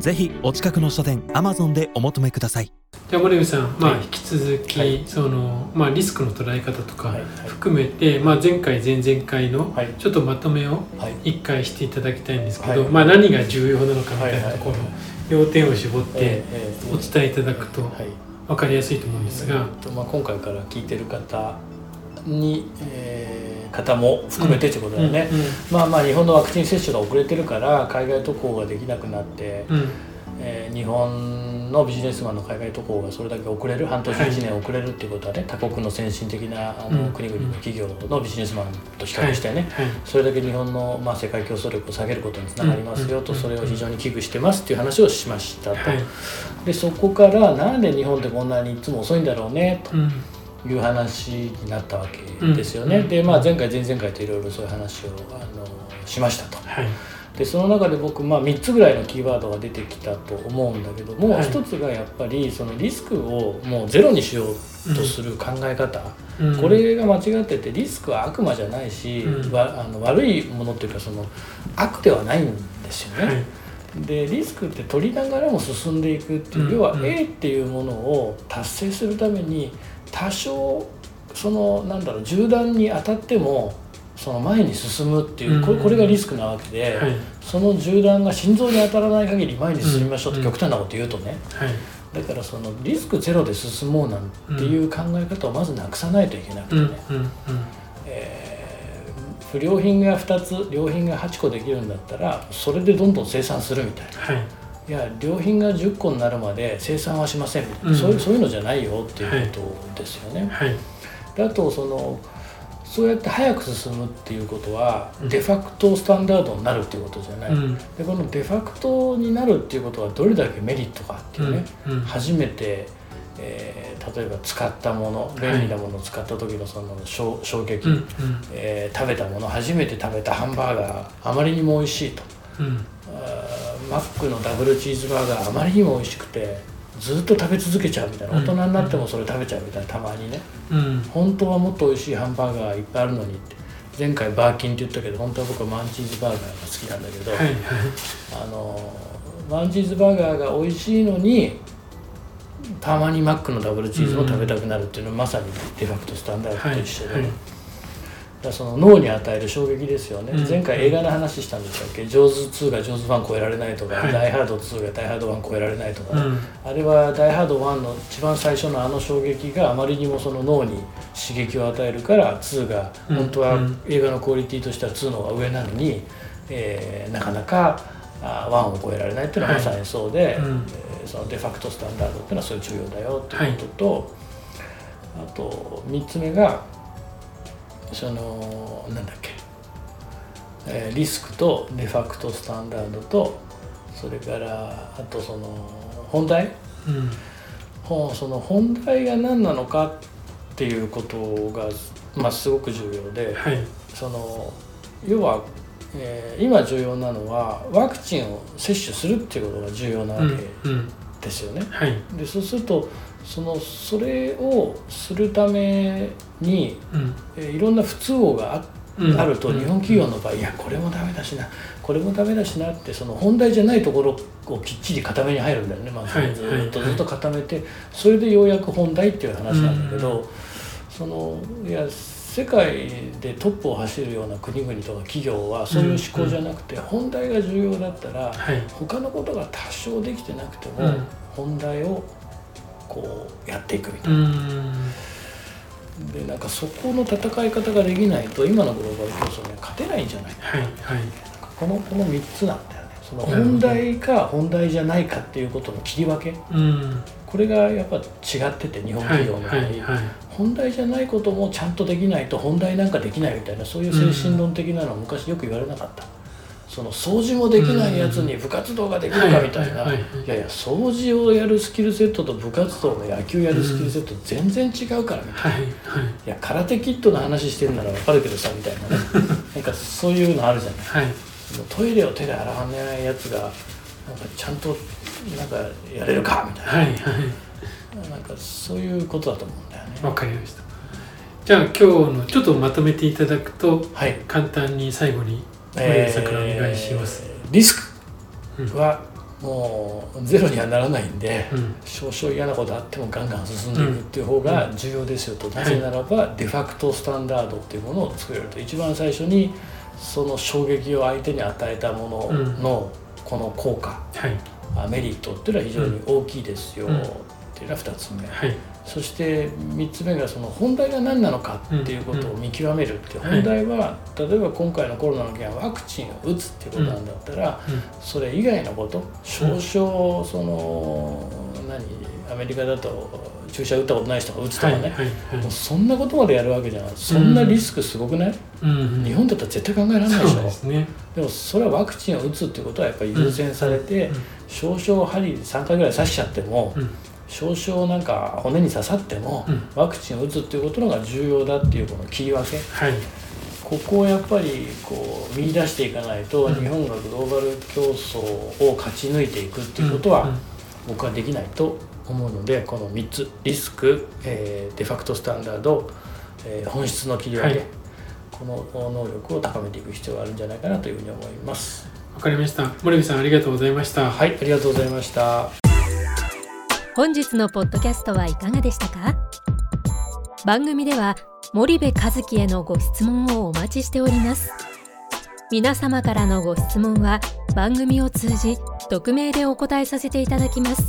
ぜひお近くの書店アマゾンでお求めください。じゃあ森部さん、まあ、はい。引き続き、はい。そのまあ、リスクの捉え方とかはい。はい含めて、まあ、前回前々回のはい。ちょっとまとめをはい。一回していただきたいんですけど、はい。まあ、何が重要なのかみたいなところはいはい要点を絞ってお伝えいただくとはい。分かりやすいと思うんですが、えっとまあ、今回から聞いてる方に、えー方も含めてということだよね、うんまあまあ日本のワクチン接種が遅れてるから海外渡航ができなくなって、うん。えー日本のビジネスマンの海外渡航がそれだけ遅れる半年はい1年遅れるっていうことはね他国の先進的なあの、うん。国々の企業のビジネスマンと比較してね、はい。それだけ日本の、まあ、世界競争力を下げることにつながりますよと、うんそれを非常に危惧してますっていう話をしましたと、はい。でそこからなんで日本ってこんなにいつも遅いんだろうねうん。という話になったわけですよね、うん。で、まあ、前回前々回といろいろそういう話をあのしましたと。はい。でその中で僕、まあ、3つぐらいのキーワードが出てきたと思うんだけども、はい。1つがやっぱりそのリスクをもうゼロにしようとする考え方、うん。これが間違っててリスクは悪魔じゃないし、うん。わあの悪いものっていうかその悪ではないんですよね。はいでリスクって取りながらも進んでいくっていう、うん要はうん。A っていうものを達成するために多少そのなんだろう銃弾に当たってもその前に進むっていう、これうん。これがリスクなわけで、はい。その銃弾が心臓に当たらない限り前に進みましょうってうん。極端なこと言うとね、はい。だからそのリスクゼロで進もうなんていう考え方をまずなくさないといけなくてうんね、不良品が2つ良品が8個できるんだったらそれでどんどん生産するみたいな。はい。いや良品が10個になるまで生産はしません。みたいな、うん。そういうそういうのじゃないよっていうことですよね。はい。であとそのそうやって早く進むっていうことは、うん。デファクトスタンダードになるっていうことじゃない、うん。でこのデファクトになるっていうことはどれだけメリットかっていうね、初めて、えー例えば使ったもの便利なものを使った時のその衝衝撃、うんえー食べたもの初めて食べたハンバーガーあまりにも美味しいと。うん。マックのダブルチーズバーガーあまりにも美味しくてずっと食べ続けちゃうみたいな。うん。大人になってもそれ食べちゃうみたいなたまにね。うん。本当はもっと美味しいハンバーガーいっぱいあるのにって。前回バーキンって言ったけど本当は僕はマンチーズバーガーが好きなんだけど、はいはい。あのマンチーズバーガーが美味しいのにたまにマックのダブルチーズも食べたくなるっていうのはまさにデファクトスタンダードと一緒で、はいはい。だその脳に与える衝撃ですよね、うん。前回映画の話したんでしたっけ「ジョーズ2」が「ジョーズ1」超えられないとか「はい。ダイ・ハード2」が「ダイ・ハード1」超えられないとか。ね、うん。あれは「ダイ・ハード1」の一番最初のあの衝撃があまりにもその脳に刺激を与えるから2がうん。本当はうん。映画のクオリティとしては2の方が上なのに、えーなかなかあ1を超えられないっていうのはまさにそうで、うん。えーそのデファクトスタンダードっていうのはそういう重要だよっていうことと、あと3つ目がそのなんだっけ、えーリスクとデファクトスタンダードとそれからあとその本題？うん。ほその本題が何なのかっていうことが、まあ、すごく重要ではい。その要は、えー今重要なのはワクチンを接種するっていうことが重要なわうんけうん。ですよね。はい。でそうするとそのそれをするために、うん。えーいろんな不都合があうん。あると日本企業の場合、いやこれもダメだしなこれもダメだしなってその本題じゃないところをきっちり固めに入るんだよね、まず。はいずっとはい。ずっと固めてそれでようやく本題っていう話なんだけど、そのいや世界でトップを走るような国々とか企業はそういう思考じゃなくて、本題が重要だったらはい。他のことが多少できてなくても、うん本題をこうやっていくみたういな。ん。でなんかそこの戦い方ができないと今のグローバル競争には勝てないんじゃないか。はいはい。このこの3つなんだよねその本題か本題じゃないかっていうことの切り分けうん。これがやっぱ違ってて日本はい企業の場合、はいはい本題じゃないこともちゃんとできないと本題なんかできないみたいなそういう精神論的なのは昔よく言われなかった、その掃除もできないやつに部活動ができるかみたいな、はいやいや掃除をやるスキルセットと部活動の野球やるスキルセット全然違うからみたいな、はいや空手キットの話してるなら分かるけどさみたいなね。なんかそういうのあるじゃない。はいトイレを手で洗わないやつがなんかちゃんとなんかやれるかみたいな、はいはい。なんかそういうことだと思うんだよね。わかりました。じゃあ今日のちょっとまとめていただくとはい。簡単に最後に森部さんからお願いします、えーリスうん。クはもうゼロにはならないんで、うん。少々嫌なことあってもガンガン進んでいくっていう方が重要ですよと、なぜならばデファクトスタンダードっていうものを作れると。一番最初にその衝撃を相手に与えたもののこの効果、はい。あメリットっていうのは非常に大きいですよ。うん。っていうのが2つ目、はい。そして3つ目がその本題が何なのかっていうことを見極めるっていう、うん本題は例えば今回のコロナの件はワクチンを打つっていうことなんだったら、うん。それ以外のこと少々その何アメリカだと注射打ったことない人が打つとかね、はいはいはい。もうそんなことまでやるわけじゃない。そんなリスクすごくない、うんうん日本だったら絶対考えられないでしょ。ですね。でもそれはワクチンを打つっていうことはやっぱり優先されて、うん少々針3回ぐらい刺しちゃっても、うん。少々なんか骨に刺さっても、うん。ワクチンを打つっていうことのが重要だっていうこの切り分け。はい。ここをやっぱりこう見出していかないと、うん。日本がグローバル競争を勝ち抜いていくっていうことは、うん。僕はできないと思うのでこの3つリスク、えーデファクトスタンダード、えー本質の切り分け、はい。この能力を高めていく必要があるんじゃないかなというふうに思います。わかりました。森部さんありがとうございました。はい、ありがとうございました。本日のポッドキャストはいかがでしたか？番組では森部和樹へのご質問をお待ちしております。皆様からのご質問は番組を通じ匿名でお答えさせていただきます